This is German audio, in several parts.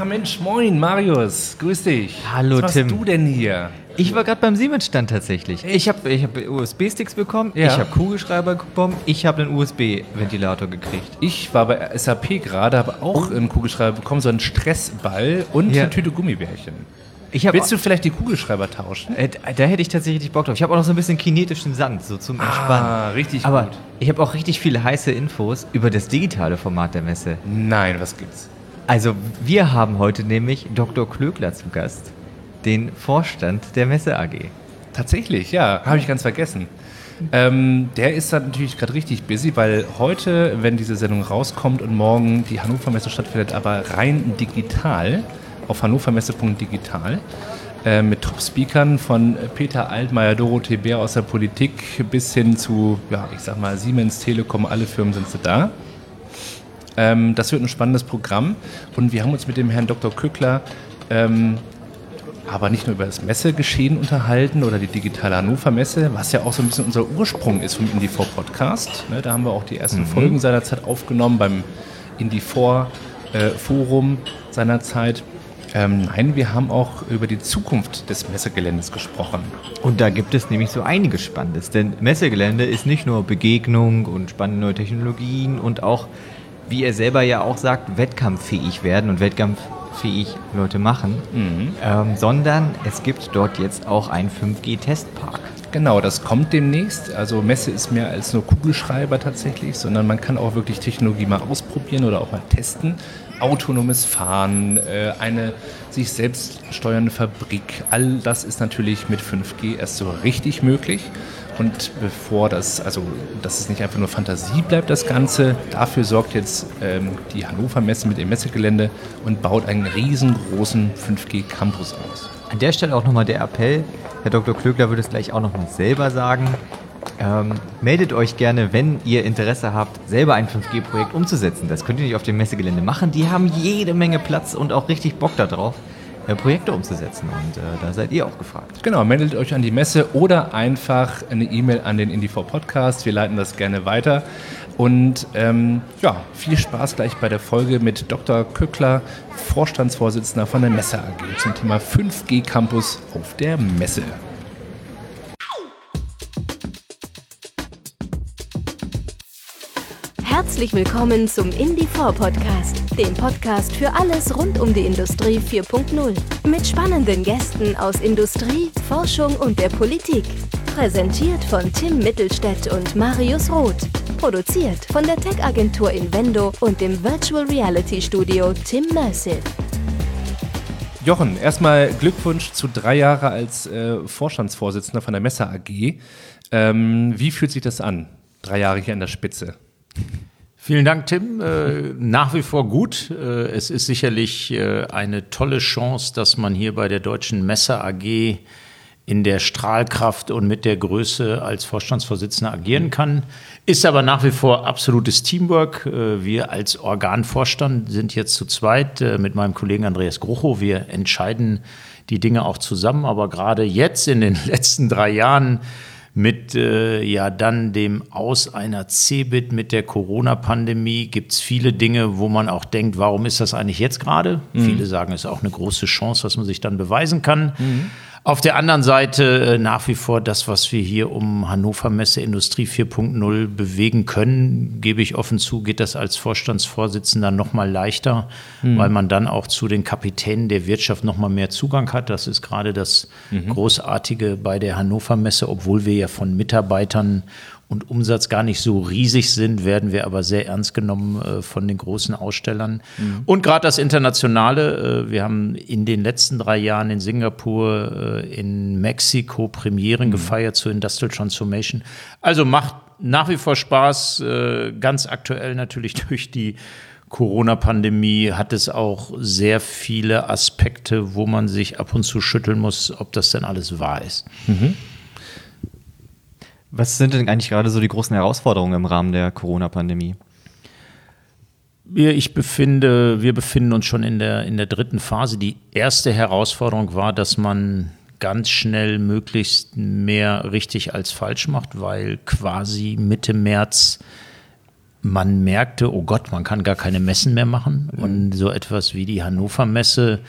Ah Mensch, moin Marius, grüß dich. Hallo Was Tim. machst du denn hier? Ich war gerade beim Siemens-Stand tatsächlich. Ich habe ich hab USB-Sticks bekommen, Ja. ich habe Kugelschreiber bekommen, ich habe einen USB-Ventilator gekriegt. Ich war bei SAP gerade, habe auch einen Kugelschreiber bekommen, so einen Stressball und Ja. eine Tüte Gummibärchen. Willst du vielleicht die Kugelschreiber tauschen? äh, da hätte ich tatsächlich Bock drauf. Ich habe auch noch so ein bisschen kinetischen Sand, so zum Entspannen. Ah, richtig Aber gut. ich habe auch richtig viele heiße Infos über das digitale Format der Messe. Nein, was gibt's? Also, wir haben heute nämlich Dr. Klöckler zu Gast, den Vorstand der Messe AG. Tatsächlich, ja, habe ich ganz vergessen. Ähm, der ist dann natürlich gerade richtig busy, weil heute, wenn diese Sendung rauskommt und morgen die Hannover Messe stattfindet, aber rein digital auf hannovermesse.digital äh, mit Top-Speakern von Peter Altmaier, Dorothee Bär aus der Politik bis hin zu, ja, ich sag mal, Siemens, Telekom, alle Firmen sind sie da. Ähm, das wird ein spannendes Programm und wir haben uns mit dem Herrn Dr. Kückler ähm, aber nicht nur über das Messegeschehen unterhalten oder die digitale Hannover Messe, was ja auch so ein bisschen unser Ursprung ist vom Indie4 Podcast. Ne, da haben wir auch die ersten Folgen seinerzeit aufgenommen beim Indie4 äh, Forum seinerzeit. Ähm, nein, wir haben auch über die Zukunft des Messegeländes gesprochen. Und da gibt es nämlich so einiges Spannendes, denn Messegelände ist nicht nur Begegnung und spannende neue Technologien und auch, wie er selber ja auch sagt, wettkampffähig werden und wettkampffähig Leute machen, ähm, sondern es gibt dort jetzt auch einen 5G-Testpark. Genau, das kommt demnächst. Also Messe ist mehr als nur Kugelschreiber tatsächlich, sondern man kann auch wirklich Technologie mal ausprobieren oder auch mal testen. Autonomes Fahren, äh, eine sich selbst steuernde Fabrik, all das ist natürlich mit 5G erst so richtig möglich. Und bevor das, also dass es nicht einfach nur Fantasie bleibt, das Ganze, dafür sorgt jetzt ähm, die Hannover Messe mit dem Messegelände und baut einen riesengroßen 5G-Campus aus. An der Stelle auch nochmal der Appell, Herr Dr. Klöckler würde es gleich auch nochmal selber sagen. Ähm, meldet euch gerne, wenn ihr Interesse habt, selber ein 5G-Projekt umzusetzen. Das könnt ihr nicht auf dem Messegelände machen. Die haben jede Menge Platz und auch richtig Bock darauf, Projekte umzusetzen. Und äh, da seid ihr auch gefragt. Genau, meldet euch an die Messe oder einfach eine E-Mail an den Indie4 Podcast. Wir leiten das gerne weiter. Und ähm, ja, viel Spaß gleich bei der Folge mit Dr. Kückler, Vorstandsvorsitzender von der Messe AG zum Thema 5G Campus auf der Messe. Herzlich willkommen zum Indie4 Podcast, dem Podcast für alles rund um die Industrie 4.0. Mit spannenden Gästen aus Industrie, Forschung und der Politik. Präsentiert von Tim Mittelstädt und Marius Roth. Produziert von der Tech-Agentur Invendo und dem Virtual Reality Studio Tim Mersive. Jochen, erstmal Glückwunsch zu drei Jahre als äh, Vorstandsvorsitzender von der Messe AG. Ähm, wie fühlt sich das an? Drei Jahre hier an der Spitze. Vielen Dank, Tim. Äh, nach wie vor gut. Äh, es ist sicherlich äh, eine tolle Chance, dass man hier bei der Deutschen Messe AG in der Strahlkraft und mit der Größe als Vorstandsvorsitzender agieren kann. Ist aber nach wie vor absolutes Teamwork. Äh, Wir als Organvorstand sind jetzt zu zweit äh, mit meinem Kollegen Andreas Gruchow. Wir entscheiden die Dinge auch zusammen. Aber gerade jetzt in den letzten drei Jahren mit äh, ja dann dem Aus einer CeBIT mit der Corona-Pandemie gibt es viele Dinge, wo man auch denkt, warum ist das eigentlich jetzt gerade? Viele sagen, es ist auch eine große Chance, was man sich dann beweisen kann. Auf der anderen Seite äh, nach wie vor das, was wir hier um Hannover Messe Industrie 4.0 bewegen können, gebe ich offen zu, geht das als Vorstandsvorsitzender noch mal leichter, weil man dann auch zu den Kapitänen der Wirtschaft noch mal mehr Zugang hat. Das ist gerade das Großartige bei der Hannover Messe, obwohl wir ja von Mitarbeitern und Umsatz gar nicht so riesig sind, werden wir aber sehr ernst genommen äh, von den großen Ausstellern. Und gerade das Internationale, äh, wir haben in den letzten drei Jahren in Singapur, äh, in Mexiko Premieren gefeiert zur Industrial Transformation. Also macht nach wie vor Spaß, äh, ganz aktuell natürlich durch die Corona-Pandemie hat es auch sehr viele Aspekte, wo man sich ab und zu schütteln muss, ob das denn alles wahr ist. Was sind denn eigentlich gerade so die großen Herausforderungen im Rahmen der Corona-Pandemie? Wir, ich befinde, wir befinden uns schon in der, in der dritten Phase. Die erste Herausforderung war, dass man ganz schnell möglichst mehr richtig als falsch macht, weil quasi Mitte März man merkte, oh Gott, man kann gar keine Messen mehr machen. Und so etwas wie die Hannover Messe,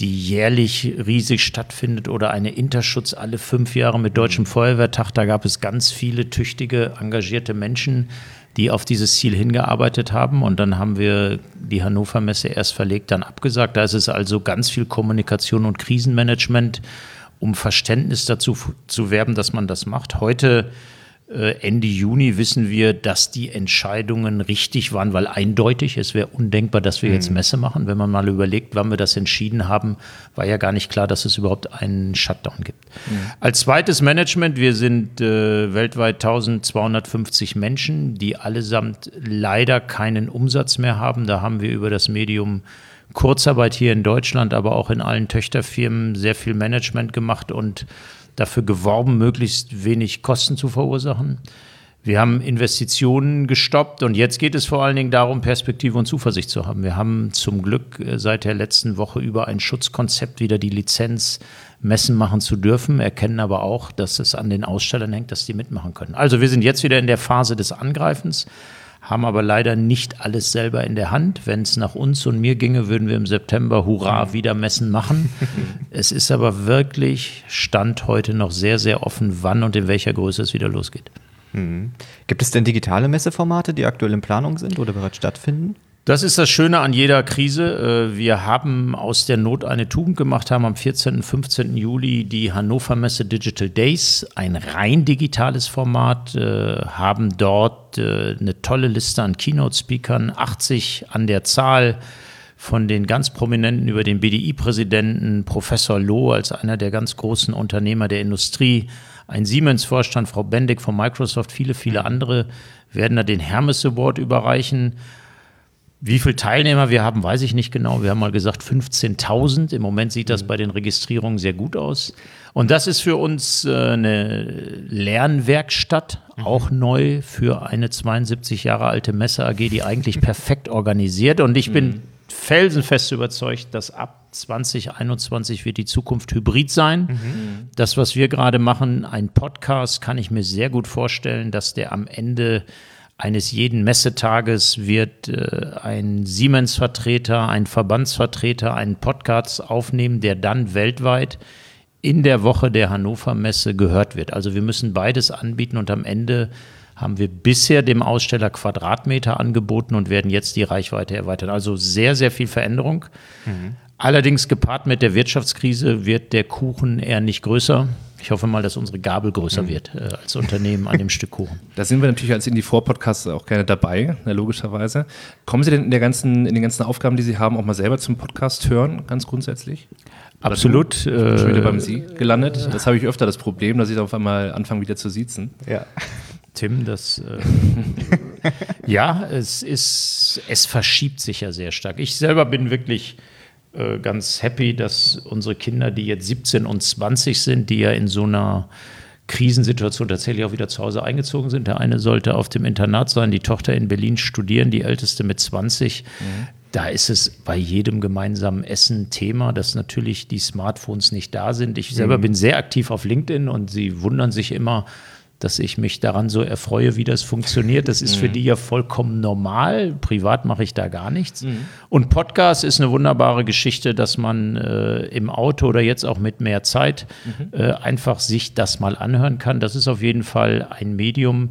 die jährlich riesig stattfindet, oder eine Interschutz alle fünf Jahre mit Deutschem Feuerwehrtag, da gab es ganz viele tüchtige, engagierte Menschen, die auf dieses Ziel hingearbeitet haben. Und dann haben wir die Hannover Messe erst verlegt, dann abgesagt. Da ist es also ganz viel Kommunikation und Krisenmanagement, um Verständnis dazu zu werben, dass man das macht. Heute Ende Juni wissen wir, dass die Entscheidungen richtig waren, weil eindeutig, es wäre undenkbar, dass wir jetzt mhm. Messe machen. Wenn man mal überlegt, wann wir das entschieden haben, war ja gar nicht klar, dass es überhaupt einen Shutdown gibt. Mhm. Als zweites Management, wir sind äh, weltweit 1250 Menschen, die allesamt leider keinen Umsatz mehr haben. Da haben wir über das Medium Kurzarbeit hier in Deutschland, aber auch in allen Töchterfirmen sehr viel Management gemacht und dafür geworben, möglichst wenig Kosten zu verursachen. Wir haben Investitionen gestoppt und jetzt geht es vor allen Dingen darum, Perspektive und Zuversicht zu haben. Wir haben zum Glück äh, seit der letzten Woche über ein Schutzkonzept wieder die Lizenz, Messen machen zu dürfen, erkennen aber auch, dass es an den Ausstellern hängt, dass die mitmachen können. Also wir sind jetzt wieder in der Phase des Angreifens haben aber leider nicht alles selber in der Hand. Wenn es nach uns und mir ginge, würden wir im September Hurra wieder Messen machen. es ist aber wirklich Stand heute noch sehr, sehr offen, wann und in welcher Größe es wieder losgeht. Mhm. Gibt es denn digitale Messeformate, die aktuell in Planung sind oder bereits stattfinden? Das ist das Schöne an jeder Krise. Äh, wir haben aus der Not eine Tugend gemacht, haben am 14. und 15. Juli die Hannover Messe Digital Days, ein rein digitales Format, äh, haben dort äh, eine tolle Liste an Keynote-Speakern, 80 an der Zahl von den ganz Prominenten über den BDI-Präsidenten, Professor Loh als einer der ganz großen Unternehmer der Industrie, ein Siemens-Vorstand, Frau Bendig von Microsoft, viele, viele andere werden da den Hermes Award überreichen. Wie viele Teilnehmer wir haben, weiß ich nicht genau. Wir haben mal gesagt 15.000. Im Moment sieht das mhm. bei den Registrierungen sehr gut aus. Und das ist für uns äh, eine Lernwerkstatt, mhm. auch neu für eine 72 Jahre alte Messe AG, die eigentlich perfekt organisiert. Und ich bin mhm. felsenfest überzeugt, dass ab 2021 wird die Zukunft hybrid sein. Mhm. Das, was wir gerade machen, ein Podcast, kann ich mir sehr gut vorstellen, dass der am Ende eines jeden Messetages wird äh, ein Siemens-Vertreter, ein Verbandsvertreter einen Podcast aufnehmen, der dann weltweit in der Woche der Hannover Messe gehört wird. Also wir müssen beides anbieten und am Ende haben wir bisher dem Aussteller Quadratmeter angeboten und werden jetzt die Reichweite erweitern. Also sehr, sehr viel Veränderung. Mhm. Allerdings gepaart mit der Wirtschaftskrise wird der Kuchen eher nicht größer. Ich hoffe mal, dass unsere Gabel größer mhm. wird äh, als Unternehmen an dem Stück Kuchen. Da sind wir natürlich als Indie-4-Podcast auch gerne dabei, ne, logischerweise. Kommen Sie denn in, der ganzen, in den ganzen Aufgaben, die Sie haben, auch mal selber zum Podcast hören, ganz grundsätzlich? Absolut. Äh, schon wieder beim Sie gelandet. Das habe ich öfter das Problem, dass ich auf einmal anfange, wieder zu siezen. Ja. Tim, das äh, ja, es ist, es verschiebt sich ja sehr stark. Ich selber bin wirklich äh, ganz happy, dass unsere Kinder, die jetzt 17 und 20 sind, die ja in so einer Krisensituation tatsächlich auch wieder zu Hause eingezogen sind. Der eine sollte auf dem Internat sein, die Tochter in Berlin studieren, die älteste mit 20. Mhm. Da ist es bei jedem gemeinsamen Essen Thema, dass natürlich die Smartphones nicht da sind. Ich selber mhm. bin sehr aktiv auf LinkedIn und sie wundern sich immer, dass ich mich daran so erfreue, wie das funktioniert. Das ist mhm. für die ja vollkommen normal. Privat mache ich da gar nichts. Mhm. Und Podcast ist eine wunderbare Geschichte, dass man äh, im Auto oder jetzt auch mit mehr Zeit mhm. äh, einfach sich das mal anhören kann. Das ist auf jeden Fall ein Medium.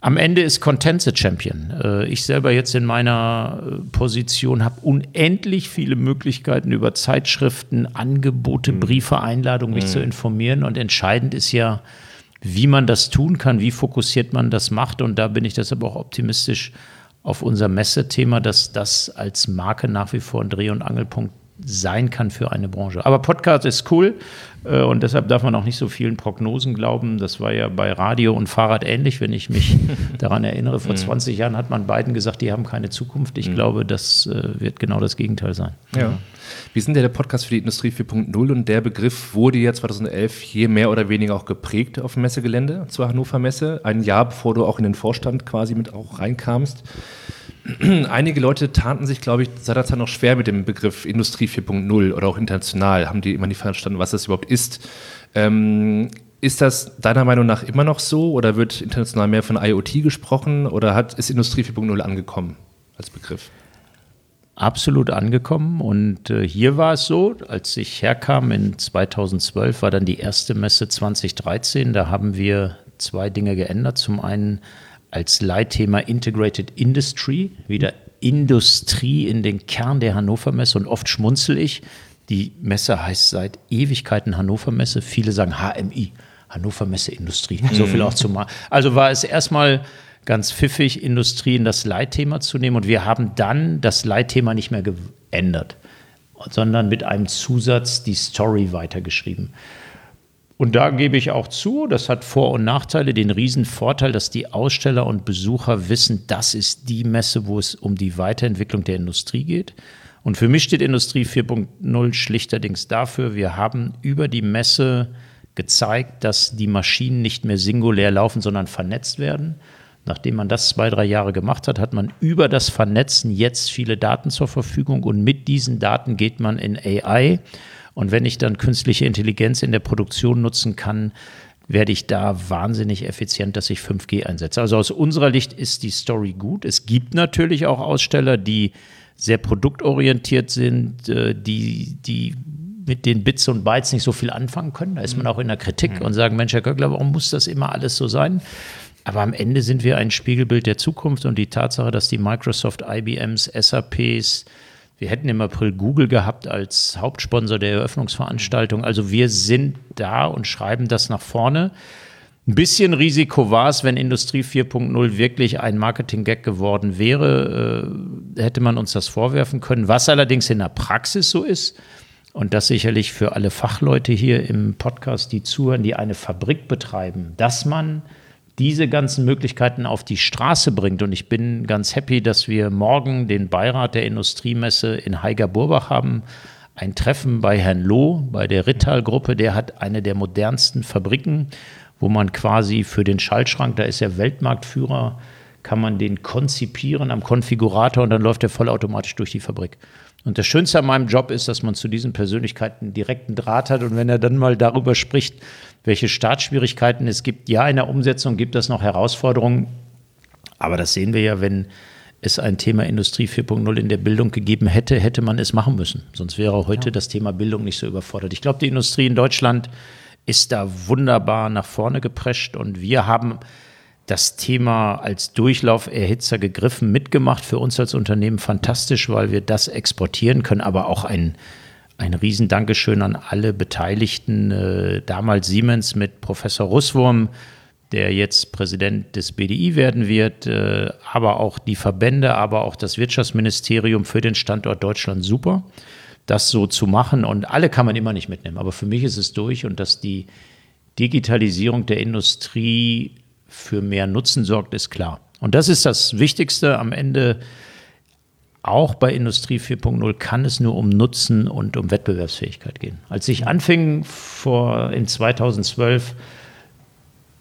Am Ende ist Content the Champion. Äh, ich selber jetzt in meiner äh, Position habe unendlich viele Möglichkeiten über Zeitschriften, Angebote, mhm. Briefe, Einladungen mich mhm. zu informieren. Und entscheidend ist ja, wie man das tun kann, wie fokussiert man das macht. Und da bin ich deshalb auch optimistisch auf unser Messethema, dass das als Marke nach wie vor ein Dreh- und Angelpunkt sein kann für eine Branche. Aber Podcast ist cool äh, und deshalb darf man auch nicht so vielen Prognosen glauben. Das war ja bei Radio und Fahrrad ähnlich, wenn ich mich daran erinnere. Vor 20 mhm. Jahren hat man beiden gesagt, die haben keine Zukunft. Ich mhm. glaube, das äh, wird genau das Gegenteil sein. Ja. Wir sind ja der Podcast für die Industrie 4.0 und der Begriff wurde ja 2011 hier mehr oder weniger auch geprägt auf dem Messegelände zur Hannover Messe. Ein Jahr bevor du auch in den Vorstand quasi mit auch reinkamst. Einige Leute taten sich, glaube ich, der Zeit noch schwer mit dem Begriff Industrie 4.0 oder auch international, haben die immer nicht verstanden, was das überhaupt ist. Ähm, Ist das deiner Meinung nach immer noch so oder wird international mehr von IoT gesprochen oder hat, ist Industrie 4.0 angekommen als Begriff? Absolut angekommen und äh, hier war es so, als ich herkam in 2012, war dann die erste Messe 2013, da haben wir zwei Dinge geändert. Zum einen als Leitthema Integrated Industry, wieder Industrie in den Kern der Hannover Messe und oft schmunzel ich. Die Messe heißt seit Ewigkeiten Hannover Messe. Viele sagen HMI, Hannover Messe Industrie. So viel auch zum. Also war es erstmal ganz pfiffig, Industrie in das Leitthema zu nehmen. Und wir haben dann das Leitthema nicht mehr geändert, sondern mit einem Zusatz die Story weitergeschrieben. Und da gebe ich auch zu, das hat Vor- und Nachteile, den Riesenvorteil, dass die Aussteller und Besucher wissen, das ist die Messe, wo es um die Weiterentwicklung der Industrie geht. Und für mich steht Industrie 4.0 schlichterdings dafür, wir haben über die Messe gezeigt, dass die Maschinen nicht mehr singulär laufen, sondern vernetzt werden. Nachdem man das zwei, drei Jahre gemacht hat, hat man über das Vernetzen jetzt viele Daten zur Verfügung und mit diesen Daten geht man in AI und wenn ich dann künstliche Intelligenz in der Produktion nutzen kann, werde ich da wahnsinnig effizient, dass ich 5G einsetze. Also aus unserer Sicht ist die Story gut. Es gibt natürlich auch Aussteller, die sehr produktorientiert sind, äh, die, die mit den Bits und Bytes nicht so viel anfangen können. Da ist man auch in der Kritik und sagen, Mensch, Herr Köckler, warum muss das immer alles so sein? Aber am Ende sind wir ein Spiegelbild der Zukunft und die Tatsache, dass die Microsoft, IBMs, SAPs, wir hätten im April Google gehabt als Hauptsponsor der Eröffnungsveranstaltung. Also wir sind da und schreiben das nach vorne. Ein bisschen Risiko war es, wenn Industrie 4.0 wirklich ein Marketing-Gag geworden wäre, äh, hätte man uns das vorwerfen können. Was allerdings in der Praxis so ist, und das sicherlich für alle Fachleute hier im Podcast, die zuhören, die eine Fabrik betreiben, dass man diese ganzen Möglichkeiten auf die Straße bringt. Und ich bin ganz happy, dass wir morgen den Beirat der Industriemesse in Heiger-Burbach haben. Ein Treffen bei Herrn Loh, bei der Rittal-Gruppe. Der hat eine der modernsten Fabriken, wo man quasi für den Schaltschrank, da ist er Weltmarktführer, kann man den konzipieren am Konfigurator und dann läuft er vollautomatisch durch die Fabrik. Und das Schönste an meinem Job ist, dass man zu diesen Persönlichkeiten direkten Draht hat. Und wenn er dann mal darüber spricht, welche Startschwierigkeiten es gibt, ja, in der Umsetzung gibt es noch Herausforderungen. Aber das sehen wir ja, wenn es ein Thema Industrie 4.0 in der Bildung gegeben hätte, hätte man es machen müssen. Sonst wäre heute ja. das Thema Bildung nicht so überfordert. Ich glaube, die Industrie in Deutschland ist da wunderbar nach vorne geprescht und wir haben das Thema als Durchlauferhitzer gegriffen, mitgemacht. Für uns als Unternehmen fantastisch, weil wir das exportieren können, aber auch ein, ein Riesendankeschön an alle Beteiligten. Äh, damals Siemens mit Professor Russwurm, der jetzt Präsident des BDI werden wird, äh, aber auch die Verbände, aber auch das Wirtschaftsministerium für den Standort Deutschland super, das so zu machen. Und alle kann man immer nicht mitnehmen. Aber für mich ist es durch und dass die Digitalisierung der Industrie für mehr Nutzen sorgt, ist klar. Und das ist das Wichtigste am Ende. Auch bei Industrie 4.0 kann es nur um Nutzen und um Wettbewerbsfähigkeit gehen. Als ich anfing vor in 2012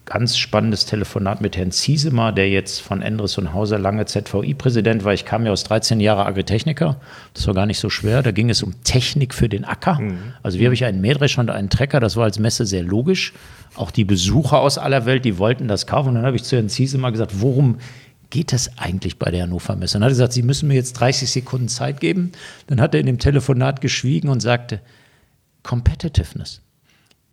ganz spannendes Telefonat mit Herrn Ziesemer, der jetzt von Endres und Hauser lange ZVI-Präsident war. Ich kam ja aus 13 Jahren Agritechniker. Das war gar nicht so schwer. Da ging es um Technik für den Acker. Mhm. Also wie habe ich einen Mähdrescher und einen Trecker. Das war als Messe sehr logisch. Auch die Besucher aus aller Welt, die wollten das kaufen. Und dann habe ich zu Herrn Ziesemer gesagt, worum geht das eigentlich bei der Hannover Messe? Und dann hat er gesagt, Sie müssen mir jetzt 30 Sekunden Zeit geben. Dann hat er in dem Telefonat geschwiegen und sagte, Competitiveness.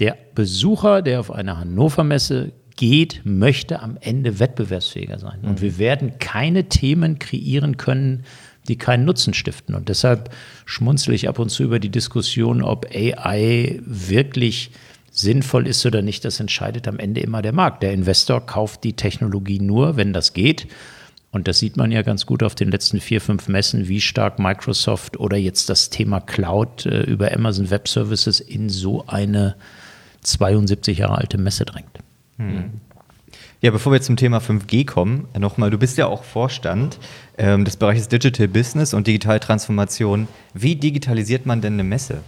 Der Besucher, der auf einer Hannover Messe geht, möchte am Ende wettbewerbsfähiger sein. Und wir werden keine Themen kreieren können, die keinen Nutzen stiften. Und deshalb schmunzle ich ab und zu über die Diskussion, ob AI wirklich sinnvoll ist oder nicht. Das entscheidet am Ende immer der Markt. Der Investor kauft die Technologie nur, wenn das geht. Und das sieht man ja ganz gut auf den letzten vier, fünf Messen, wie stark Microsoft oder jetzt das Thema Cloud äh, über Amazon Web Services in so eine 72 Jahre alte Messe drängt. Hm. Ja, bevor wir zum Thema 5G kommen, nochmal, du bist ja auch Vorstand ähm, des Bereiches Digital Business und Digitaltransformation. Wie digitalisiert man denn eine Messe?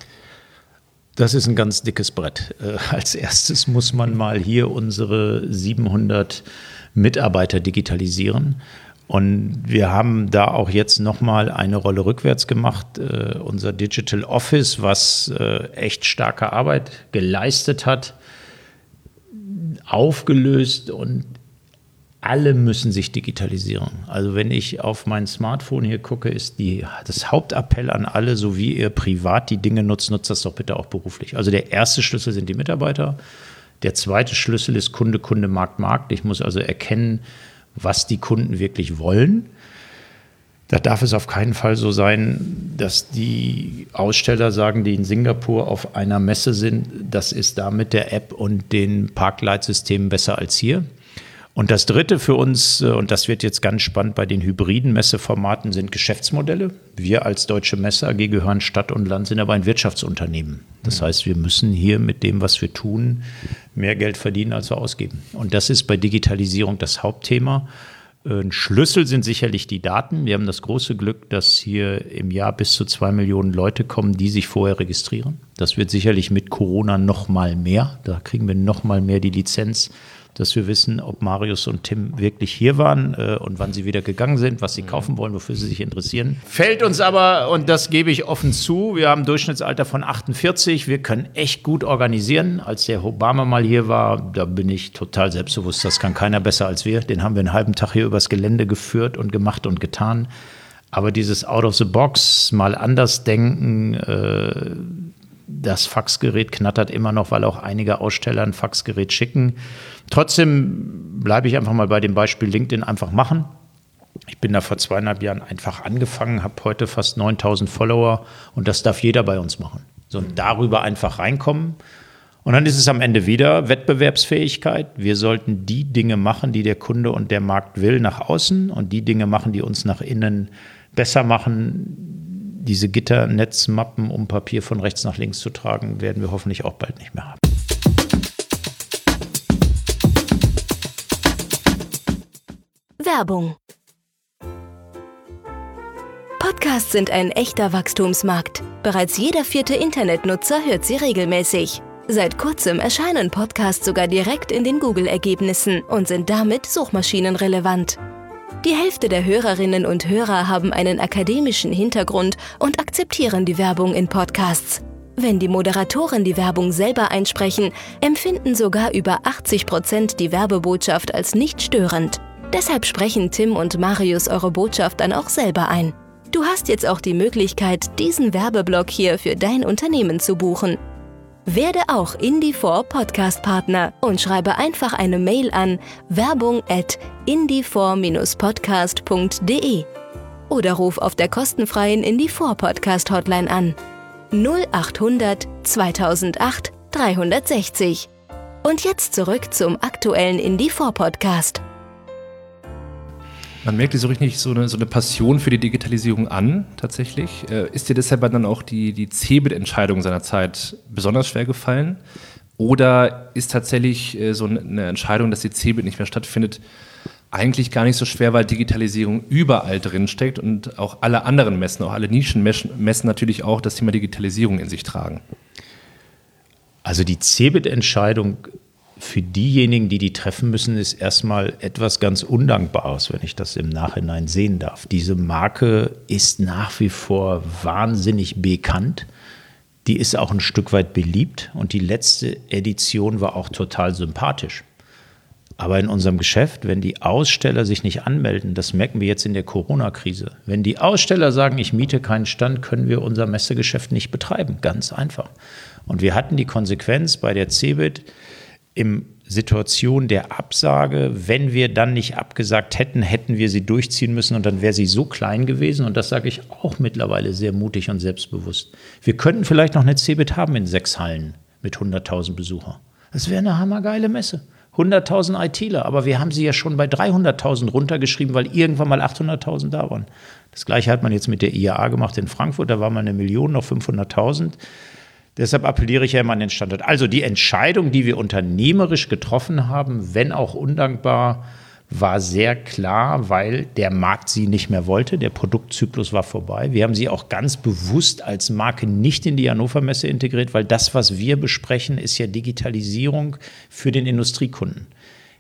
Das ist ein ganz dickes Brett. Äh, als erstes muss man mal hier unsere 700 Mitarbeiter digitalisieren. Und wir haben da auch jetzt nochmal eine Rolle rückwärts gemacht. Äh, unser Digital Office, was äh, echt starke Arbeit geleistet hat, aufgelöst und alle müssen sich digitalisieren. Also wenn ich auf mein Smartphone hier gucke, ist die, das Hauptappell an alle, so wie ihr privat die Dinge nutzt, nutzt das doch bitte auch beruflich. Also der erste Schlüssel sind die Mitarbeiter. Der zweite Schlüssel ist Kunde, Kunde, Markt, Markt. Ich muss also erkennen, was die Kunden wirklich wollen. Da darf es auf keinen Fall so sein, dass die Aussteller sagen, die in Singapur auf einer Messe sind, das ist da mit der App und den Parkleitsystemen besser als hier. Und das Dritte für uns, äh, und das wird jetzt ganz spannend bei den hybriden Messeformaten, sind Geschäftsmodelle. Wir als Deutsche Messe AG gehören Stadt und Land, sind aber ein Wirtschaftsunternehmen. Das heißt, wir müssen hier mit dem, was wir tun, mehr Geld verdienen, als wir ausgeben. Und das ist bei Digitalisierung das Hauptthema. Ein Schlüssel sind sicherlich die Daten. Wir haben das große Glück, dass hier im Jahr bis zu zwei Millionen Leute kommen, die sich vorher registrieren. Das wird sicherlich mit Corona noch mal mehr. Da kriegen wir noch mal mehr die Lizenz dass wir wissen, ob Marius und Tim wirklich hier waren äh, und wann sie wieder gegangen sind, was sie mhm. kaufen wollen, wofür sie sich interessieren. Fällt uns aber, und das gebe ich offen zu, wir haben ein Durchschnittsalter von 48, wir können echt gut organisieren. Als der Obama mal hier war, da bin ich total selbstbewusst, das kann keiner besser als wir. Den haben wir einen halben Tag hier übers Gelände geführt und gemacht und getan. Aber dieses Out of the Box, mal anders denken, äh, das Faxgerät knattert immer noch, weil auch einige Aussteller ein Faxgerät schicken. Trotzdem bleibe ich einfach mal bei dem Beispiel LinkedIn einfach machen. Ich bin da vor zweieinhalb Jahren einfach angefangen, habe heute fast 9000 Follower und das darf jeder bei uns machen. So und darüber einfach reinkommen. Und dann ist es am Ende wieder Wettbewerbsfähigkeit. Wir sollten die Dinge machen, die der Kunde und der Markt will, nach außen und die Dinge machen, die uns nach innen besser machen. Diese Gitternetzmappen, um Papier von rechts nach links zu tragen, werden wir hoffentlich auch bald nicht mehr haben. Werbung. Podcasts sind ein echter Wachstumsmarkt. Bereits jeder vierte Internetnutzer hört sie regelmäßig. Seit kurzem erscheinen Podcasts sogar direkt in den Google-Ergebnissen und sind damit suchmaschinenrelevant. Die Hälfte der Hörerinnen und Hörer haben einen akademischen Hintergrund und akzeptieren die Werbung in Podcasts. Wenn die Moderatoren die Werbung selber einsprechen, empfinden sogar über 80 Prozent die Werbebotschaft als nicht störend. Deshalb sprechen Tim und Marius eure Botschaft dann auch selber ein. Du hast jetzt auch die Möglichkeit, diesen Werbeblock hier für dein Unternehmen zu buchen. Werde auch Indie4 Podcast Partner und schreibe einfach eine Mail an werbung at indie4-podcast.de oder ruf auf der kostenfreien Indie4 Podcast Hotline an 0800 2008 360. Und jetzt zurück zum aktuellen Indie4 Podcast. Man merkt dir so richtig so eine, so eine Passion für die Digitalisierung an, tatsächlich. Äh, ist dir deshalb dann auch die, die CeBIT-Entscheidung seinerzeit besonders schwer gefallen? Oder ist tatsächlich äh, so eine Entscheidung, dass die CeBIT nicht mehr stattfindet, eigentlich gar nicht so schwer, weil Digitalisierung überall drin steckt und auch alle anderen Messen, auch alle Nischenmessen natürlich auch das Thema Digitalisierung in sich tragen? Also die CeBIT-Entscheidung für diejenigen, die die treffen müssen, ist erstmal etwas ganz Undankbares, wenn ich das im Nachhinein sehen darf. Diese Marke ist nach wie vor wahnsinnig bekannt. Die ist auch ein Stück weit beliebt und die letzte Edition war auch total sympathisch. Aber in unserem Geschäft, wenn die Aussteller sich nicht anmelden, das merken wir jetzt in der Corona-Krise. Wenn die Aussteller sagen, ich miete keinen Stand, können wir unser Messegeschäft nicht betreiben. Ganz einfach. Und wir hatten die Konsequenz bei der CeBIT, im Situation der Absage, wenn wir dann nicht abgesagt hätten, hätten wir sie durchziehen müssen und dann wäre sie so klein gewesen. Und das sage ich auch mittlerweile sehr mutig und selbstbewusst. Wir könnten vielleicht noch eine CeBIT haben in sechs Hallen mit 100.000 Besuchern. Das wäre eine hammergeile Messe. 100.000 ITler, aber wir haben sie ja schon bei 300.000 runtergeschrieben, weil irgendwann mal 800.000 da waren. Das gleiche hat man jetzt mit der IAA gemacht in Frankfurt, da war mal eine Million, noch 500.000. Deshalb appelliere ich ja immer an den Standort. Also die Entscheidung, die wir unternehmerisch getroffen haben, wenn auch undankbar, war sehr klar, weil der Markt sie nicht mehr wollte. Der Produktzyklus war vorbei. Wir haben sie auch ganz bewusst als Marke nicht in die Hannover Messe integriert, weil das, was wir besprechen, ist ja Digitalisierung für den Industriekunden.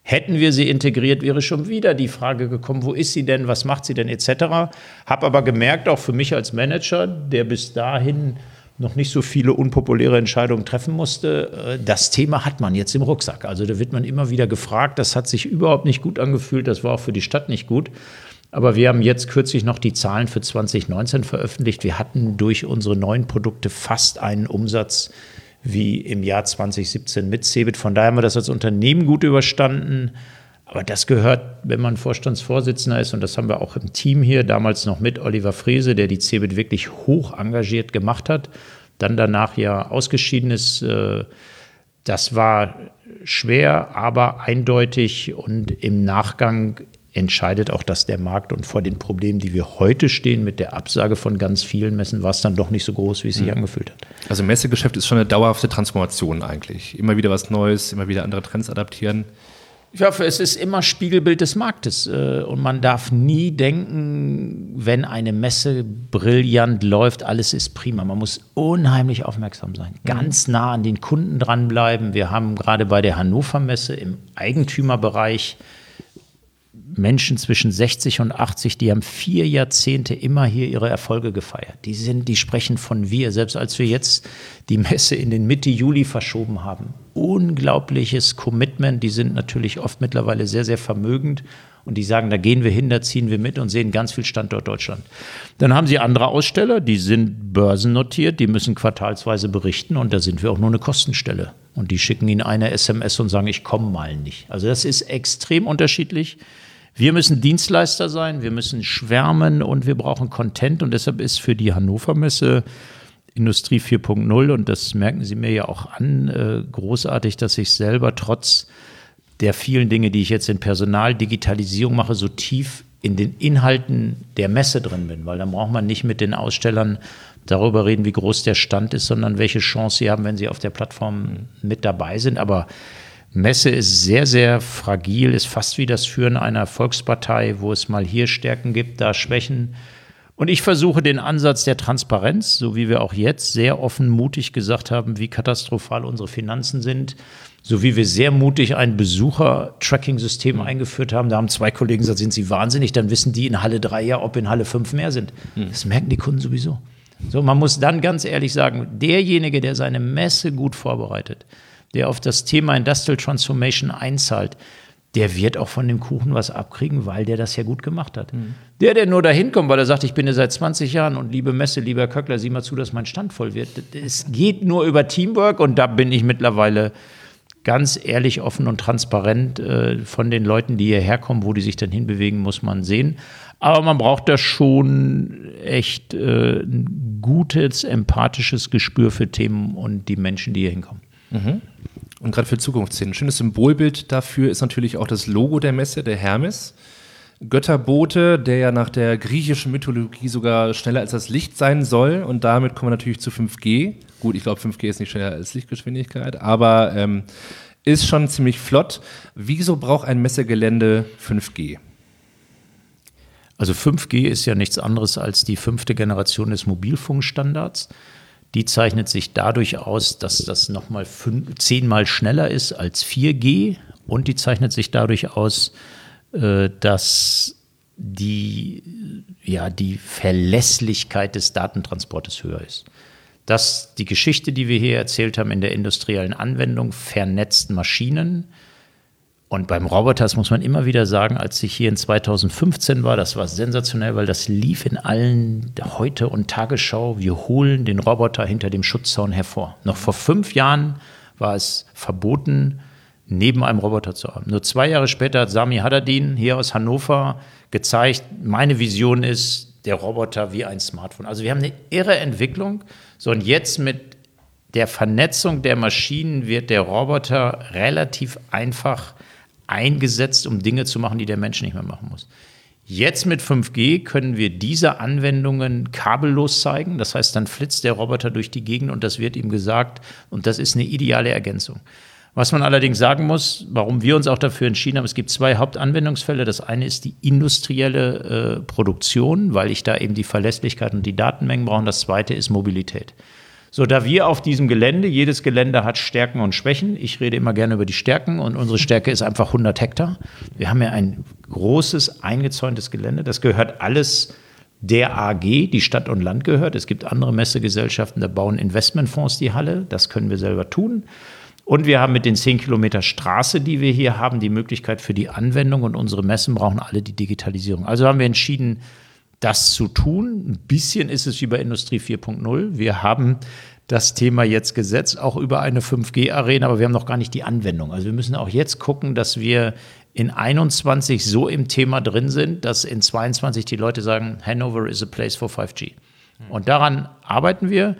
Hätten wir sie integriert, wäre schon wieder die Frage gekommen, wo ist sie denn, was macht sie denn etc. Habe aber gemerkt, auch für mich als Manager, der bis dahin noch nicht so viele unpopuläre Entscheidungen treffen musste. Äh, das Thema hat man jetzt im Rucksack. Also da wird man immer wieder gefragt. Das hat sich überhaupt nicht gut angefühlt. Das war auch für die Stadt nicht gut. Aber wir haben jetzt kürzlich noch die Zahlen für 2019 veröffentlicht. Wir hatten durch unsere neuen Produkte fast einen Umsatz wie im Jahr 2017 mit Cebit. Von daher haben wir das als Unternehmen gut überstanden. Aber das gehört, wenn man Vorstandsvorsitzender ist, und das haben wir auch im Team hier, damals noch mit Oliver Frese, der die CeBIT wirklich hoch engagiert gemacht hat, dann danach ja ausgeschieden ist. Äh, das war schwer, aber eindeutig und im Nachgang entscheidet auch das der Markt und vor den Problemen, die wir heute stehen mit der Absage von ganz vielen Messen, war es dann doch nicht so groß, wie es sich mhm. angefühlt hat. Also Messegeschäft ist schon eine dauerhafte Transformation eigentlich. Immer wieder was Neues, immer wieder andere Trends adaptieren. Ich hoffe, es ist immer Spiegelbild des Marktes. Äh, und man darf nie denken, wenn eine Messe brillant läuft, alles ist prima. Man muss unheimlich aufmerksam sein, mhm. ganz nah an den Kunden dranbleiben. Wir haben gerade bei der Hannover Messe im Eigentümerbereich Menschen zwischen 60 und 80, die haben vier Jahrzehnte immer hier ihre Erfolge gefeiert. Die sind, die sprechen von wir. Selbst als wir jetzt die Messe in den Mitte Juli verschoben haben. Unglaubliches Commitment. Die sind natürlich oft mittlerweile sehr, sehr vermögend. Und die sagen, da gehen wir hin, da ziehen wir mit und sehen ganz viel Standort Deutschland. Dann haben sie andere Aussteller, die sind börsennotiert, die müssen quartalsweise berichten und da sind wir auch nur eine Kostenstelle. Und die schicken ihnen eine SMS und sagen, ich komme mal nicht. Also das ist extrem unterschiedlich. Wir müssen Dienstleister sein, wir müssen schwärmen und wir brauchen Content und deshalb ist für die Hannover Messe Industrie 4.0 und das merken Sie mir ja auch an, äh, großartig, dass ich selber trotz der vielen Dinge, die ich jetzt in Personal, Digitalisierung mache, so tief in den Inhalten der Messe drin bin, weil dann braucht man nicht mit den Ausstellern darüber reden, wie groß der Stand ist, sondern welche Chance sie haben, wenn sie auf der Plattform mit dabei sind. Aber Messe ist sehr, sehr fragil, ist fast wie das Führen einer Volkspartei, wo es mal hier Stärken gibt, da Schwächen. Und ich versuche den Ansatz der Transparenz, so wie wir auch jetzt sehr offen mutig gesagt haben, wie katastrophal unsere Finanzen sind, so wie wir sehr mutig ein Besucher-Tracking-System eingeführt haben. Da haben zwei Kollegen gesagt, sind Sie wahnsinnig, dann wissen die in Halle 3 ja, ob in Halle 5 mehr sind. Hm. Das merken die Kunden sowieso. So, man muss dann ganz ehrlich sagen, derjenige, der seine Messe gut vorbereitet, der auf das Thema Industrial Transformation einzahlt, der wird auch von dem Kuchen was abkriegen, weil der das ja gut gemacht hat. Mhm. Der, der nur dahin kommt, weil er sagt, ich bin hier seit 20 Jahren und liebe Messe, lieber Köckler, sieh mal zu, dass mein Stand voll wird. Es geht nur über Teamwork und da bin ich mittlerweile ganz ehrlich, offen und transparent äh, von den Leuten, die hierher kommen, wo die sich dann hinbewegen, muss man sehen. Aber man braucht da schon echt äh, ein gutes, empathisches Gespür für Themen und die Menschen, die hier hinkommen. Mhm. Und gerade für Zukunftsszenen. Ein schönes Symbolbild dafür ist natürlich auch das Logo der Messe, der Hermes. Götterbote, der ja nach der griechischen Mythologie sogar schneller als das Licht sein soll. Und damit kommen wir natürlich zu 5G. Gut, ich glaube, 5G ist nicht schneller als Lichtgeschwindigkeit, aber ähm, ist schon ziemlich flott. Wieso braucht ein Messegelände 5G? Also 5G ist ja nichts anderes als die fünfte Generation des Mobilfunkstandards. Die zeichnet sich dadurch aus, dass das nochmal zehnmal schneller ist als 4G und die zeichnet sich dadurch aus, äh, dass die, ja, die Verlässlichkeit des Datentransportes höher ist. Dass die Geschichte, die wir hier erzählt haben in der industriellen Anwendung, vernetzt Maschinen, und beim Roboter, das muss man immer wieder sagen, als ich hier in 2015 war, das war sensationell, weil das lief in allen Heute und Tagesschau. Wir holen den Roboter hinter dem Schutzzaun hervor. Noch vor fünf Jahren war es verboten, neben einem Roboter zu haben. Nur zwei Jahre später hat Sami Haddadin hier aus Hannover gezeigt, meine Vision ist der Roboter wie ein Smartphone. Also wir haben eine irre Entwicklung. So und jetzt mit der Vernetzung der Maschinen wird der Roboter relativ einfach eingesetzt, um Dinge zu machen, die der Mensch nicht mehr machen muss. Jetzt mit 5G können wir diese Anwendungen kabellos zeigen. Das heißt, dann flitzt der Roboter durch die Gegend und das wird ihm gesagt. Und das ist eine ideale Ergänzung. Was man allerdings sagen muss, warum wir uns auch dafür entschieden haben, es gibt zwei Hauptanwendungsfälle. Das eine ist die industrielle äh, Produktion, weil ich da eben die Verlässlichkeit und die Datenmengen brauche. Und das zweite ist Mobilität. So, da wir auf diesem Gelände, jedes Gelände hat Stärken und Schwächen. Ich rede immer gerne über die Stärken und unsere Stärke ist einfach 100 Hektar. Wir haben ja ein großes, eingezäuntes Gelände. Das gehört alles der AG, die Stadt und Land gehört. Es gibt andere Messegesellschaften, da bauen Investmentfonds die Halle. Das können wir selber tun. Und wir haben mit den 10 Kilometer Straße, die wir hier haben, die Möglichkeit für die Anwendung und unsere Messen brauchen alle die Digitalisierung. Also haben wir entschieden, das zu tun. Ein bisschen ist es wie bei Industrie 4.0. Wir haben das Thema jetzt gesetzt, auch über eine 5G-Arena, aber wir haben noch gar nicht die Anwendung. Also wir müssen auch jetzt gucken, dass wir in 21 so im Thema drin sind, dass in 22 die Leute sagen, Hanover is a place for 5G. Und daran arbeiten wir.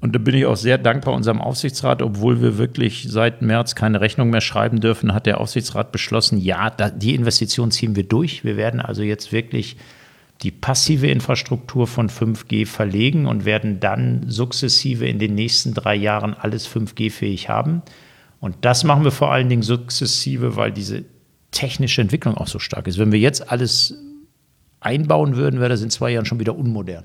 Und da bin ich auch sehr dankbar unserem Aufsichtsrat, obwohl wir wirklich seit März keine Rechnung mehr schreiben dürfen, hat der Aufsichtsrat beschlossen, ja, die Investition ziehen wir durch. Wir werden also jetzt wirklich die passive Infrastruktur von 5G verlegen und werden dann sukzessive in den nächsten drei Jahren alles 5G-fähig haben. Und das machen wir vor allen Dingen sukzessive, weil diese technische Entwicklung auch so stark ist. Wenn wir jetzt alles einbauen würden, wäre das in zwei Jahren schon wieder unmodern.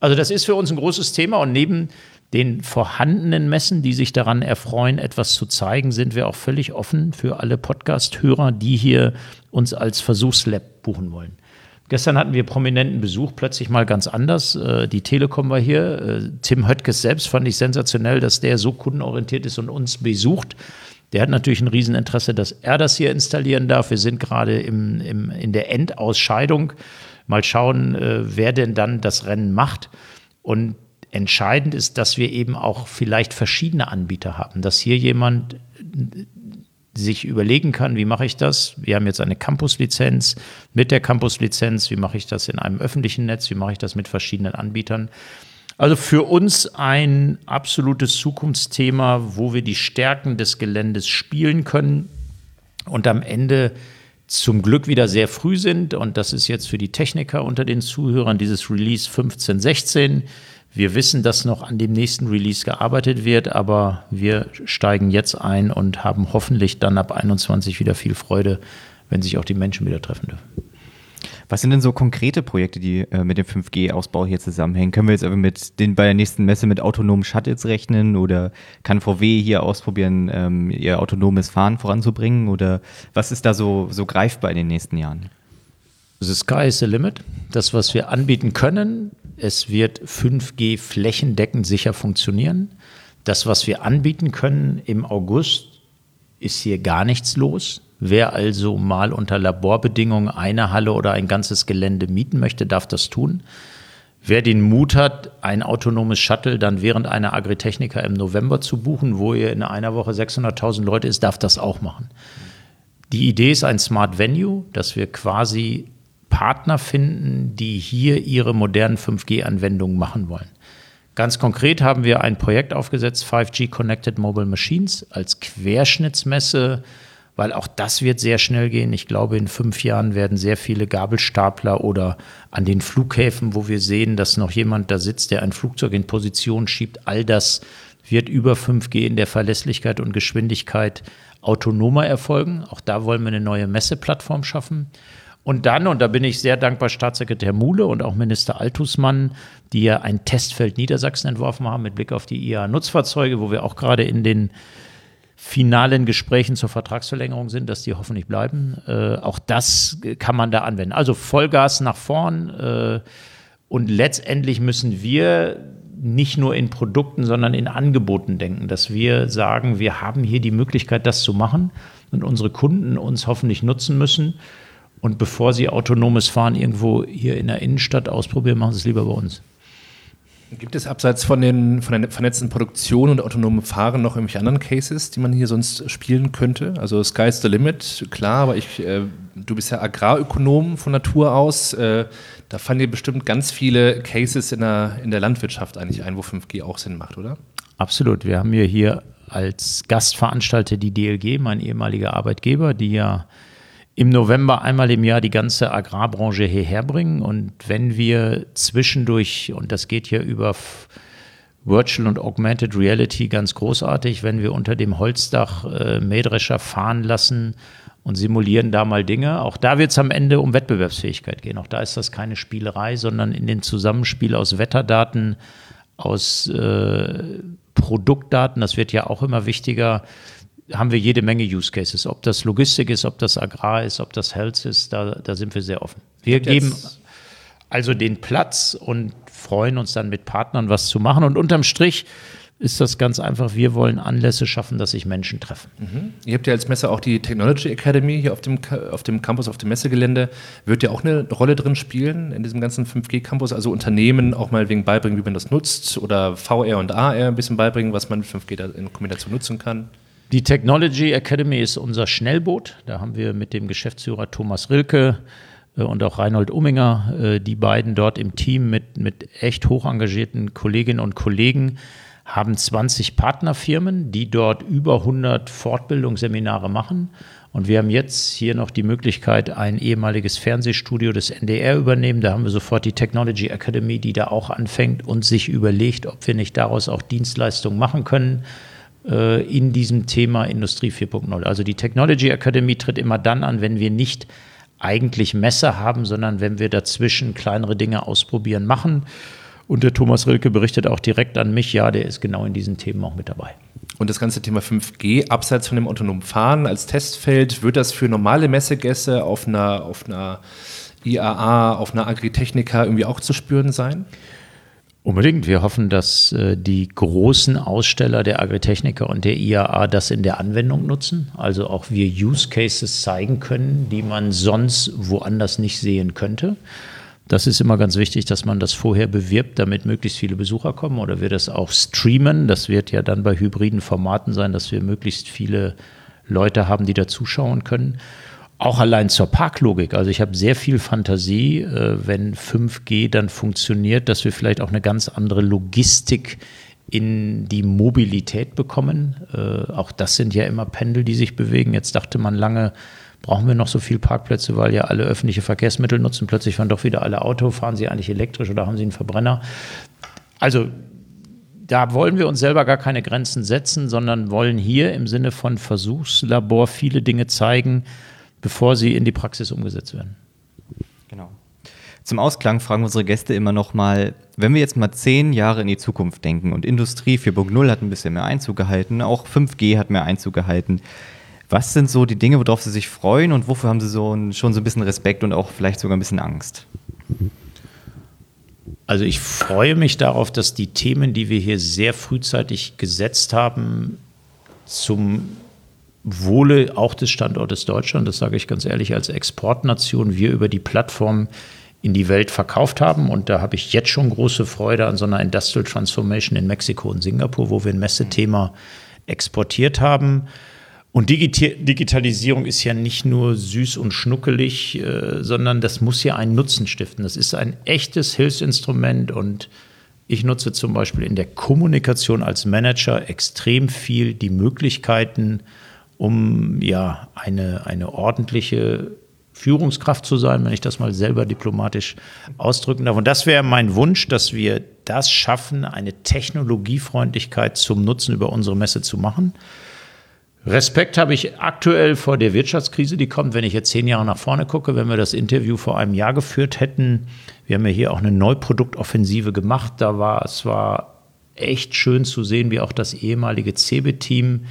Also das ist für uns ein großes Thema und neben den vorhandenen Messen, die sich daran erfreuen, etwas zu zeigen, sind wir auch völlig offen für alle Podcast-Hörer, die hier uns als Versuchslab buchen wollen. Gestern hatten wir prominenten Besuch, plötzlich mal ganz anders. Äh, die Telekom war hier. Äh, Tim Höttges selbst fand ich sensationell, dass der so kundenorientiert ist und uns besucht. Der hat natürlich ein Rieseninteresse, dass er das hier installieren darf. Wir sind gerade im, im, in der Endausscheidung. Mal schauen, äh, wer denn dann das Rennen macht. Und entscheidend ist, dass wir eben auch vielleicht verschiedene Anbieter haben, dass hier jemand sich überlegen kann, wie mache ich das? Wir haben jetzt eine Campus-Lizenz. Mit der Campus-Lizenz, wie mache ich das in einem öffentlichen Netz? Wie mache ich das mit verschiedenen Anbietern? Also für uns ein absolutes Zukunftsthema, wo wir die Stärken des Geländes spielen können und am Ende zum Glück wieder sehr früh sind. Und das ist jetzt für die Techniker unter den Zuhörern dieses Release 1516. Wir wissen, dass noch an dem nächsten Release gearbeitet wird, aber wir steigen jetzt ein und haben hoffentlich dann ab 21 wieder viel Freude, wenn sich auch die Menschen wieder treffen dürfen. Was sind denn so konkrete Projekte, die äh, mit dem 5G-Ausbau hier zusammenhängen? Können wir jetzt aber mit den bei der nächsten Messe mit autonomen Shuttles rechnen oder kann VW hier ausprobieren, ähm, ihr autonomes Fahren voranzubringen? Oder was ist da so, so greifbar in den nächsten Jahren? The sky is the limit. Das, was wir anbieten können, es wird 5G flächendeckend sicher funktionieren. Das, was wir anbieten können im August, ist hier gar nichts los. Wer also mal unter Laborbedingungen eine Halle oder ein ganzes Gelände mieten möchte, darf das tun. Wer den Mut hat, ein autonomes Shuttle dann während einer Agritechnica im November zu buchen, wo ihr in einer Woche 600.000 Leute ist, darf das auch machen. Die Idee ist ein Smart Venue, dass wir quasi Partner finden, die hier ihre modernen 5G-Anwendungen machen wollen. Ganz konkret haben wir ein Projekt aufgesetzt, 5G Connected Mobile Machines, als Querschnittsmesse, weil auch das wird sehr schnell gehen. Ich glaube, in fünf Jahren werden sehr viele Gabelstapler oder an den Flughäfen, wo wir sehen, dass noch jemand da sitzt, der ein Flugzeug in Position schiebt, all das wird über 5G in der Verlässlichkeit und Geschwindigkeit autonomer erfolgen. Auch da wollen wir eine neue Messeplattform schaffen. Und dann, und da bin ich sehr dankbar, Staatssekretär Muhle und auch Minister Altusmann, die ja ein Testfeld Niedersachsen entworfen haben mit Blick auf die IA-Nutzfahrzeuge, wo wir auch gerade in den finalen Gesprächen zur Vertragsverlängerung sind, dass die hoffentlich bleiben. Äh, auch das kann man da anwenden. Also Vollgas nach vorn. Äh, und letztendlich müssen wir nicht nur in Produkten, sondern in Angeboten denken, dass wir sagen, wir haben hier die Möglichkeit, das zu machen und unsere Kunden uns hoffentlich nutzen müssen. Und bevor Sie autonomes Fahren irgendwo hier in der Innenstadt ausprobieren, machen Sie es lieber bei uns. Gibt es abseits von den von der vernetzten Produktion und autonomen Fahren noch irgendwelche anderen Cases, die man hier sonst spielen könnte? Also Sky's the Limit, klar, aber ich, äh, du bist ja Agrarökonom von Natur aus. Äh, da fallen dir bestimmt ganz viele Cases in der, in der Landwirtschaft eigentlich ein, wo 5G auch Sinn macht, oder? Absolut. Wir haben ja hier als Gastveranstalter die DLG, mein ehemaliger Arbeitgeber, die ja im November einmal im Jahr die ganze Agrarbranche hierher bringen. Und wenn wir zwischendurch, und das geht hier über Virtual und Augmented Reality ganz großartig, wenn wir unter dem Holzdach äh, Mähdrescher fahren lassen und simulieren da mal Dinge. Auch da wird es am Ende um Wettbewerbsfähigkeit gehen. Auch da ist das keine Spielerei, sondern in den Zusammenspiel aus Wetterdaten, aus äh, Produktdaten, das wird ja auch immer wichtiger, haben wir jede Menge Use Cases. Ob das Logistik ist, ob das Agrar ist, ob das Health ist, da, da sind wir sehr offen. Wir geben also den Platz und freuen uns dann mit Partnern was zu machen. Und unterm Strich ist das ganz einfach, wir wollen Anlässe schaffen, dass sich Menschen treffen. Mhm. Ihr habt ja als Messe auch die Technology Academy hier auf dem, auf dem Campus, auf dem Messegelände. Wird ja auch eine Rolle drin spielen in diesem ganzen 5G-Campus? Also Unternehmen auch mal wegen beibringen, wie man das nutzt oder VR und AR ein bisschen beibringen, was man mit 5G da in Kombination nutzen kann? Die Technology Academy ist unser Schnellboot. Da haben wir mit dem Geschäftsführer Thomas Rilke äh, und auch Reinhold Umminger, äh, die beiden dort im Team mit, mit echt hoch engagierten Kolleginnen und Kollegen, haben 20 Partnerfirmen, die dort über 100 Fortbildungsseminare machen. Und wir haben jetzt hier noch die Möglichkeit, ein ehemaliges Fernsehstudio des NDR übernehmen. Da haben wir sofort die Technology Academy, die da auch anfängt und sich überlegt, ob wir nicht daraus auch Dienstleistungen machen können in diesem Thema Industrie 4.0. Also die Technology Academy tritt immer dann an, wenn wir nicht eigentlich Messe haben, sondern wenn wir dazwischen kleinere Dinge ausprobieren, machen. Und der Thomas Rilke berichtet auch direkt an mich, ja, der ist genau in diesen Themen auch mit dabei. Und das ganze Thema 5G, abseits von dem autonomen Fahren als Testfeld, wird das für normale Messegäste auf einer, auf einer IAA, auf einer Agritechnica irgendwie auch zu spüren sein? Unbedingt. Wir hoffen, dass äh, die großen Aussteller der Agritechniker und der IAA das in der Anwendung nutzen. Also auch wir Use Cases zeigen können, die man sonst woanders nicht sehen könnte. Das ist immer ganz wichtig, dass man das vorher bewirbt, damit möglichst viele Besucher kommen. Oder wir das auch streamen. Das wird ja dann bei hybriden Formaten sein, dass wir möglichst viele Leute haben, die da zuschauen können. Auch allein zur Parklogik. Also ich habe sehr viel Fantasie, äh, wenn 5G dann funktioniert, dass wir vielleicht auch eine ganz andere Logistik in die Mobilität bekommen. Äh, auch das sind ja immer Pendel, die sich bewegen. Jetzt dachte man lange, brauchen wir noch so viele Parkplätze, weil ja alle öffentliche Verkehrsmittel nutzen. Plötzlich fahren doch wieder alle Auto. Fahren sie eigentlich elektrisch oder haben sie einen Verbrenner? Also da wollen wir uns selber gar keine Grenzen setzen, sondern wollen hier im Sinne von Versuchslabor viele Dinge zeigen, bevor sie in die Praxis umgesetzt werden. Genau. Zum Ausklang fragen unsere Gäste immer noch mal, wenn wir jetzt mal zehn Jahre in die Zukunft denken und Industrie 4.0 hat ein bisschen mehr Einzug gehalten, auch 5G hat mehr Einzug gehalten. Was sind so die Dinge, worauf Sie sich freuen und wofür haben Sie so ein, schon so ein bisschen Respekt und auch vielleicht sogar ein bisschen Angst? Also ich freue mich darauf, dass die Themen, die wir hier sehr frühzeitig gesetzt haben, zum Wohle auch des Standortes Deutschland, das sage ich ganz ehrlich, als Exportnation, wir über die Plattform in die Welt verkauft haben. Und da habe ich jetzt schon große Freude an so einer Industrial Transformation in Mexiko und Singapur, wo wir ein Messethema exportiert haben. Und Digitalisierung ist ja nicht nur süß und schnuckelig, äh, sondern das muss ja einen Nutzen stiften. Das ist ein echtes Hilfsinstrument und ich nutze zum Beispiel in der Kommunikation als Manager extrem viel die Möglichkeiten, um ja eine, eine ordentliche Führungskraft zu sein, wenn ich das mal selber diplomatisch ausdrücken darf. Und das wäre mein Wunsch, dass wir das schaffen, eine Technologiefreundlichkeit zum Nutzen über unsere Messe zu machen. Respekt habe ich aktuell vor der Wirtschaftskrise, die kommt, wenn ich jetzt zehn Jahre nach vorne gucke, wenn wir das Interview vor einem Jahr geführt hätten. Wir haben ja hier auch eine Neuproduktoffensive gemacht. Da war es war echt schön zu sehen, wie auch das ehemalige CeBIT-Team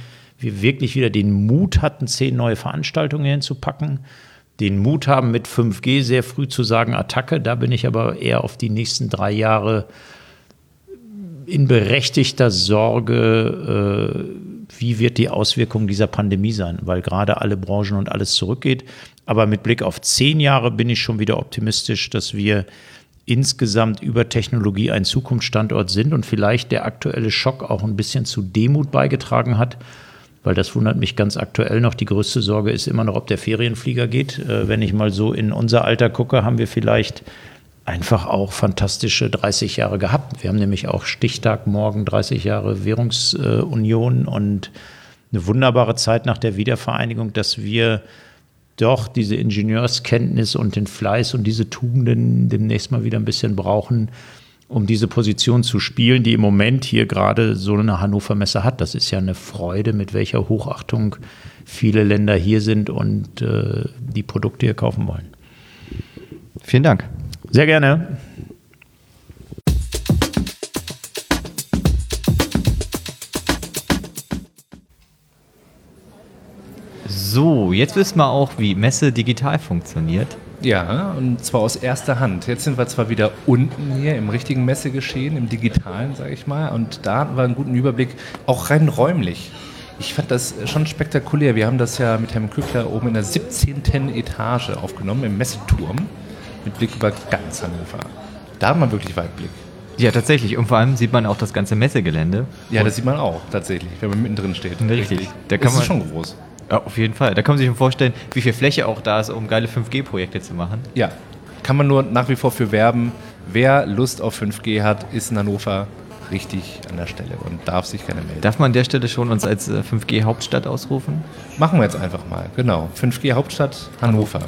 wir wirklich wieder den Mut hatten, zehn neue Veranstaltungen hinzupacken. Den Mut haben, mit 5G sehr früh zu sagen, Attacke. Da bin ich aber eher auf die nächsten drei Jahre in berechtigter Sorge, äh, wie wird die Auswirkung dieser Pandemie sein, weil gerade alle Branchen und alles zurückgeht. Aber mit Blick auf zehn Jahre bin ich schon wieder optimistisch, dass wir insgesamt über Technologie ein Zukunftsstandort sind und vielleicht der aktuelle Schock auch ein bisschen zu Demut beigetragen hat weil das wundert mich ganz aktuell noch. Die größte Sorge ist immer noch, ob der Ferienflieger geht. Äh, wenn ich mal so in unser Alter gucke, haben wir vielleicht einfach auch fantastische 30 Jahre gehabt. Wir haben nämlich auch Stichtag morgen 30 Jahre Währungsunion und eine wunderbare Zeit nach der Wiedervereinigung, dass wir doch diese Ingenieurskenntnis und den Fleiß und diese Tugenden demnächst mal wieder ein bisschen brauchen, um diese Position zu spielen, die im Moment hier gerade so eine Hannover Messe hat. Das ist ja eine Freude, mit welcher Hochachtung viele Länder hier sind und äh, die Produkte hier kaufen wollen. Vielen Dank. Sehr gerne. So, jetzt wissen wir auch, wie Messe digital funktioniert. Ja, und zwar aus erster Hand. Jetzt sind wir zwar wieder unten hier im richtigen Messegeschehen, im digitalen, sage ich mal, und da hatten wir einen guten Überblick, auch rein räumlich. Ich fand das schon spektakulär. Wir haben das ja mit Herrn Kückler oben in der 17. Etage aufgenommen, im Messeturm, mit Blick über ganz Hannover. Da hat man wirklich Weitblick. Ja, tatsächlich. Und vor allem sieht man auch das ganze Messegelände. Ja, das sieht man auch tatsächlich, wenn man mittendrin steht. Richtig. Da kann kann ist man- schon groß. Ja, auf jeden Fall. Da kann man sich schon vorstellen, wie viel Fläche auch da ist, um geile 5G-Projekte zu machen. Ja, kann man nur nach wie vor für werben. Wer Lust auf 5G hat, ist in Hannover richtig an der Stelle und darf sich gerne melden. Darf man an der Stelle schon uns als äh, 5G-Hauptstadt ausrufen? Machen wir jetzt einfach mal. Genau. 5G Hauptstadt Hannover.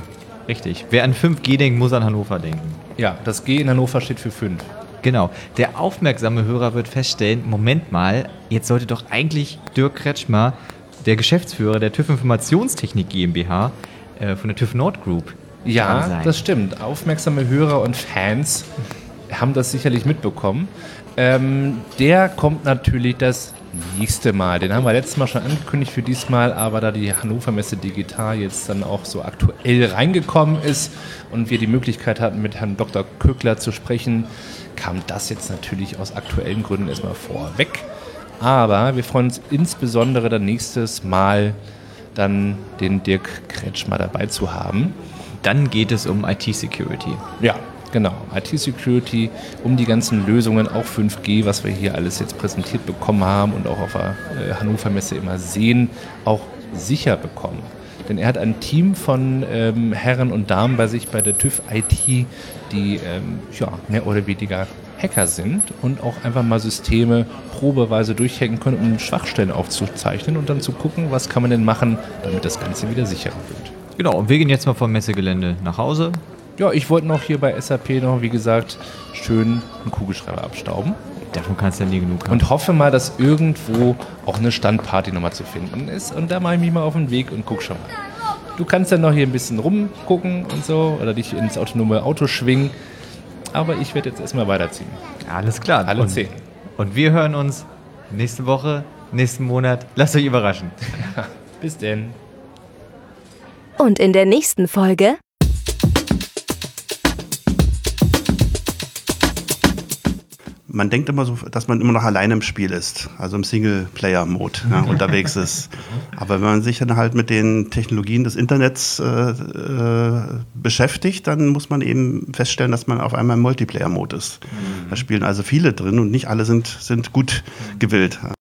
Richtig. Wer an 5G denkt, muss an Hannover denken. Ja, das G in Hannover steht für 5. Genau. Der aufmerksame Hörer wird feststellen, Moment mal, jetzt sollte doch eigentlich Dirk Kretschmer, der Geschäftsführer der TÜV Informationstechnik GmbH äh, von der TÜV Nord Group, Ja, das stimmt. Aufmerksame Hörer und Fans haben das sicherlich mitbekommen. Ähm, der kommt natürlich das nächste Mal. Den haben wir letztes Mal schon angekündigt für diesmal, aber da die Hannover Messe Digital jetzt dann auch so aktuell reingekommen ist und wir die Möglichkeit hatten, mit Herrn Dr. Köckler zu sprechen, kam das jetzt natürlich aus aktuellen Gründen erstmal vorweg. Aber wir freuen uns insbesondere dann nächstes Mal dann den Dirk Kretschmer dabei zu haben. Dann geht es um IT-Security. Ja, genau. IT-Security, um die ganzen Lösungen, auch 5G, was wir hier alles jetzt präsentiert bekommen haben und auch auf der äh, Hannover Messe immer sehen, auch sicher bekommen. Denn er hat ein Team von ähm, Herren und Damen bei sich bei der TÜV IT, die ähm, ja, mehr oder weniger Hacker sind und auch einfach mal Systeme probeweise durchhacken können, um Schwachstellen aufzuzeichnen und dann zu gucken, was kann man denn machen, damit das Ganze wieder sicherer wird. Genau, und wir gehen jetzt mal vom Messegelände nach Hause. Ja, ich wollte noch hier bei SAP noch, wie gesagt, schön einen Kugelschreiber abstauben. Davon kannst du ja nie genug haben. Und hoffe mal, dass irgendwo auch eine Standparty nochmal zu finden ist. Und da mache ich mich mal auf den Weg und guck schon mal. Du kannst dann noch hier ein bisschen rumgucken und so oder dich ins autonome Auto schwingen. Aber ich werde jetzt erstmal weiterziehen. Alles klar. Alle und, zehn. Und wir hören uns nächste Woche, nächsten Monat. Lasst euch überraschen. Bis denn. Und in der nächsten Folge Man denkt immer so, dass man immer noch alleine im Spiel ist, also im Singleplayer-Mode ja, unterwegs ist. Aber wenn man sich dann halt mit den Technologien des Internets äh, äh, beschäftigt, dann muss man eben feststellen, dass man auf einmal im Multiplayer-Mode ist. Da spielen also viele drin und nicht alle sind, sind gut gewillt.